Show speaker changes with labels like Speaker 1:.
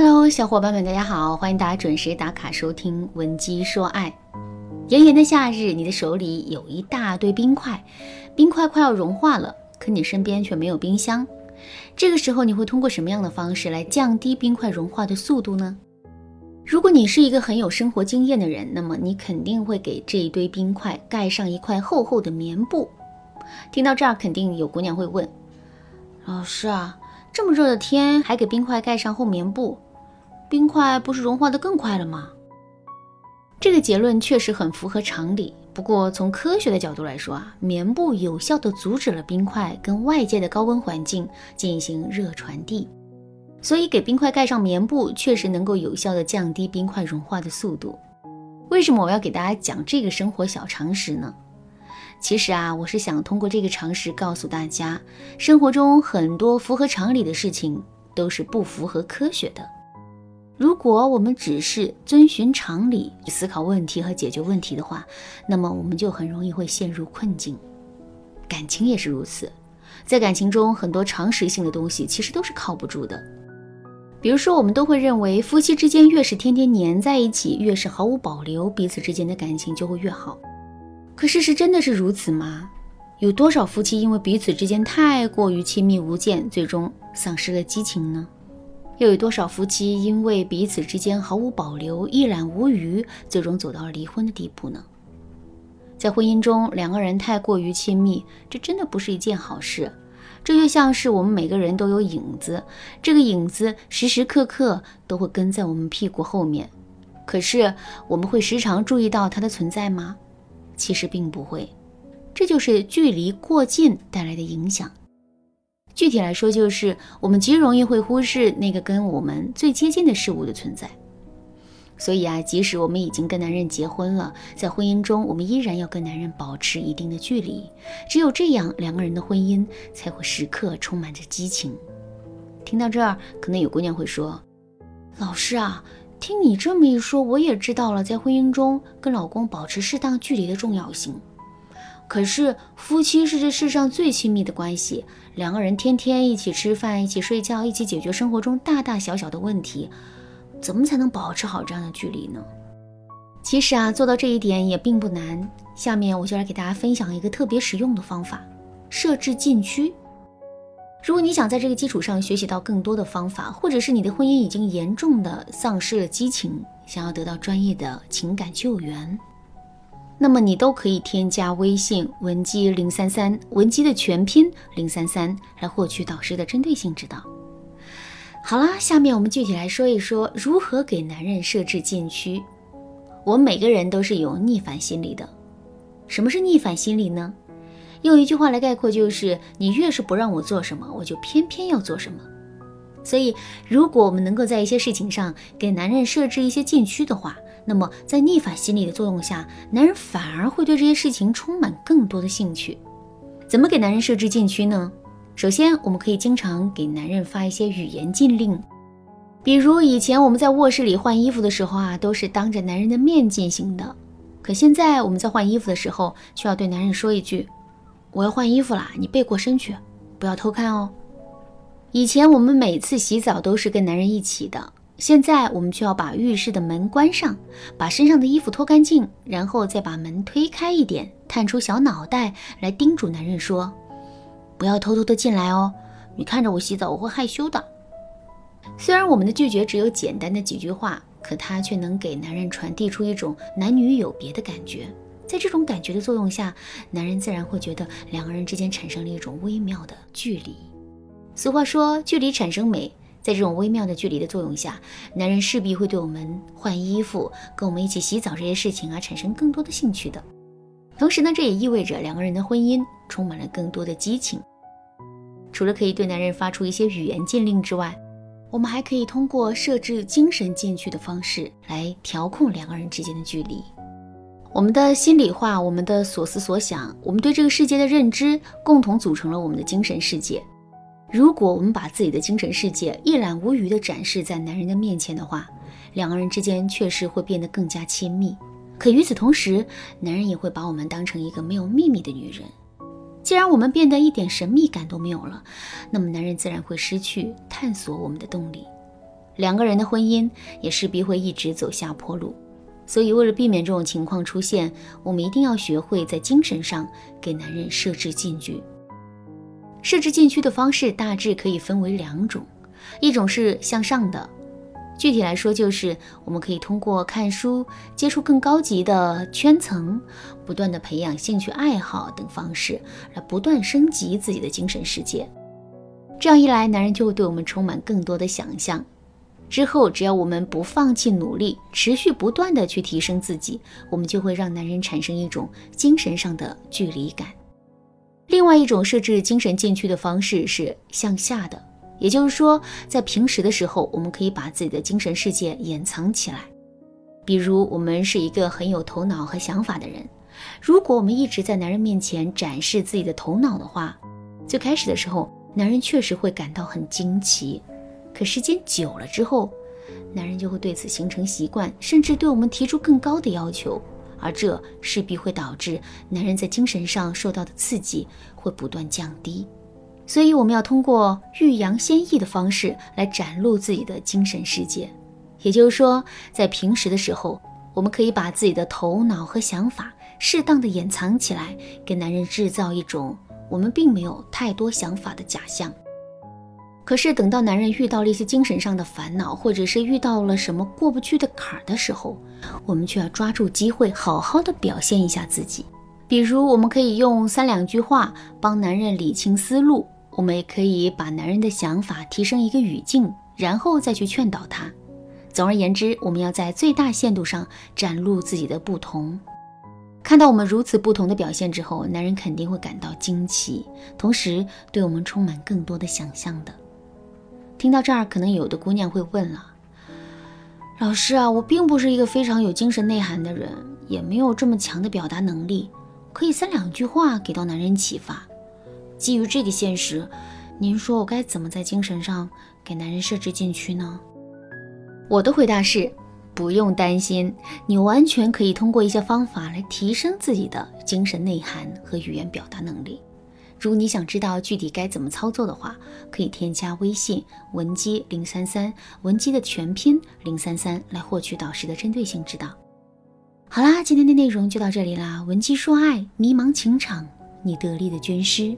Speaker 1: Hello，小伙伴们，大家好，欢迎大家准时打卡收听《闻鸡说爱》。炎炎的夏日，你的手里有一大堆冰块，冰块快要融化了，可你身边却没有冰箱。这个时候，你会通过什么样的方式来降低冰块融化的速度呢？如果你是一个很有生活经验的人，那么你肯定会给这一堆冰块盖上一块厚厚的棉布。听到这儿，肯定有姑娘会问：老师啊，这么热的天，还给冰块盖上厚棉布？冰块不是融化的更快了吗？这个结论确实很符合常理。不过从科学的角度来说啊，棉布有效地阻止了冰块跟外界的高温环境进行热传递，所以给冰块盖上棉布确实能够有效地降低冰块融化的速度。为什么我要给大家讲这个生活小常识呢？其实啊，我是想通过这个常识告诉大家，生活中很多符合常理的事情都是不符合科学的。如果我们只是遵循常理去思考问题和解决问题的话，那么我们就很容易会陷入困境。感情也是如此，在感情中，很多常识性的东西其实都是靠不住的。比如说，我们都会认为夫妻之间越是天天黏在一起，越是毫无保留，彼此之间的感情就会越好。可事实真的是如此吗？有多少夫妻因为彼此之间太过于亲密无间，最终丧失了激情呢？又有多少夫妻因为彼此之间毫无保留、一览无余，最终走到了离婚的地步呢？在婚姻中，两个人太过于亲密，这真的不是一件好事。这就像是我们每个人都有影子，这个影子时时刻刻都会跟在我们屁股后面。可是，我们会时常注意到它的存在吗？其实并不会。这就是距离过近带来的影响。具体来说，就是我们极容易会忽视那个跟我们最接近的事物的存在。所以啊，即使我们已经跟男人结婚了，在婚姻中，我们依然要跟男人保持一定的距离。只有这样，两个人的婚姻才会时刻充满着激情。听到这儿，可能有姑娘会说：“老师啊，听你这么一说，我也知道了，在婚姻中跟老公保持适当距离的重要性。”可是夫妻是这世上最亲密的关系，两个人天天一起吃饭、一起睡觉、一起解决生活中大大小小的问题，怎么才能保持好这样的距离呢？其实啊，做到这一点也并不难。下面我就来给大家分享一个特别实用的方法：设置禁区。如果你想在这个基础上学习到更多的方法，或者是你的婚姻已经严重的丧失了激情，想要得到专业的情感救援。那么你都可以添加微信文姬零三三，文姬的全拼零三三，来获取导师的针对性指导。好啦，下面我们具体来说一说如何给男人设置禁区。我们每个人都是有逆反心理的。什么是逆反心理呢？用一句话来概括，就是你越是不让我做什么，我就偏偏要做什么。所以，如果我们能够在一些事情上给男人设置一些禁区的话，那么在逆反心理的作用下，男人反而会对这些事情充满更多的兴趣。怎么给男人设置禁区呢？首先，我们可以经常给男人发一些语言禁令，比如以前我们在卧室里换衣服的时候啊，都是当着男人的面进行的，可现在我们在换衣服的时候，却要对男人说一句：“我要换衣服啦，你背过身去，不要偷看哦。”以前我们每次洗澡都是跟男人一起的，现在我们就要把浴室的门关上，把身上的衣服脱干净，然后再把门推开一点，探出小脑袋来叮嘱男人说：“不要偷偷的进来哦，你看着我洗澡，我会害羞的。”虽然我们的拒绝只有简单的几句话，可它却能给男人传递出一种男女有别的感觉。在这种感觉的作用下，男人自然会觉得两个人之间产生了一种微妙的距离。俗话说，距离产生美。在这种微妙的距离的作用下，男人势必会对我们换衣服、跟我们一起洗澡这些事情啊产生更多的兴趣的。同时呢，这也意味着两个人的婚姻充满了更多的激情。除了可以对男人发出一些语言禁令之外，我们还可以通过设置精神禁区的方式来调控两个人之间的距离。我们的心里话、我们的所思所想、我们对这个世界的认知，共同组成了我们的精神世界。如果我们把自己的精神世界一览无余地展示在男人的面前的话，两个人之间确实会变得更加亲密。可与此同时，男人也会把我们当成一个没有秘密的女人。既然我们变得一点神秘感都没有了，那么男人自然会失去探索我们的动力。两个人的婚姻也势必会一直走下坡路。所以，为了避免这种情况出现，我们一定要学会在精神上给男人设置禁区。设置禁区的方式大致可以分为两种，一种是向上的，具体来说就是我们可以通过看书、接触更高级的圈层、不断的培养兴趣爱好等方式，来不断升级自己的精神世界。这样一来，男人就会对我们充满更多的想象。之后，只要我们不放弃努力，持续不断的去提升自己，我们就会让男人产生一种精神上的距离感。另外一种设置精神禁区的方式是向下的，也就是说，在平时的时候，我们可以把自己的精神世界掩藏起来。比如，我们是一个很有头脑和想法的人，如果我们一直在男人面前展示自己的头脑的话，最开始的时候，男人确实会感到很惊奇。可时间久了之后，男人就会对此形成习惯，甚至对我们提出更高的要求，而这势必会导致男人在精神上受到的刺激会不断降低。所以，我们要通过欲扬先抑的方式来展露自己的精神世界。也就是说，在平时的时候，我们可以把自己的头脑和想法适当的掩藏起来，给男人制造一种我们并没有太多想法的假象。可是等到男人遇到了一些精神上的烦恼，或者是遇到了什么过不去的坎儿的时候，我们却要抓住机会，好好的表现一下自己。比如，我们可以用三两句话帮男人理清思路；我们也可以把男人的想法提升一个语境，然后再去劝导他。总而言之，我们要在最大限度上展露自己的不同。看到我们如此不同的表现之后，男人肯定会感到惊奇，同时对我们充满更多的想象的。听到这儿，可能有的姑娘会问了：“老师啊，我并不是一个非常有精神内涵的人，也没有这么强的表达能力，可以三两句话给到男人启发。基于这个现实，您说我该怎么在精神上给男人设置禁区呢？”我的回答是：不用担心，你完全可以通过一些方法来提升自己的精神内涵和语言表达能力。如你想知道具体该怎么操作的话，可以添加微信文姬零三三，文姬的全拼零三三来获取导师的针对性指导。好啦，今天的内容就到这里啦，文姬说爱，迷茫情场，你得力的军师。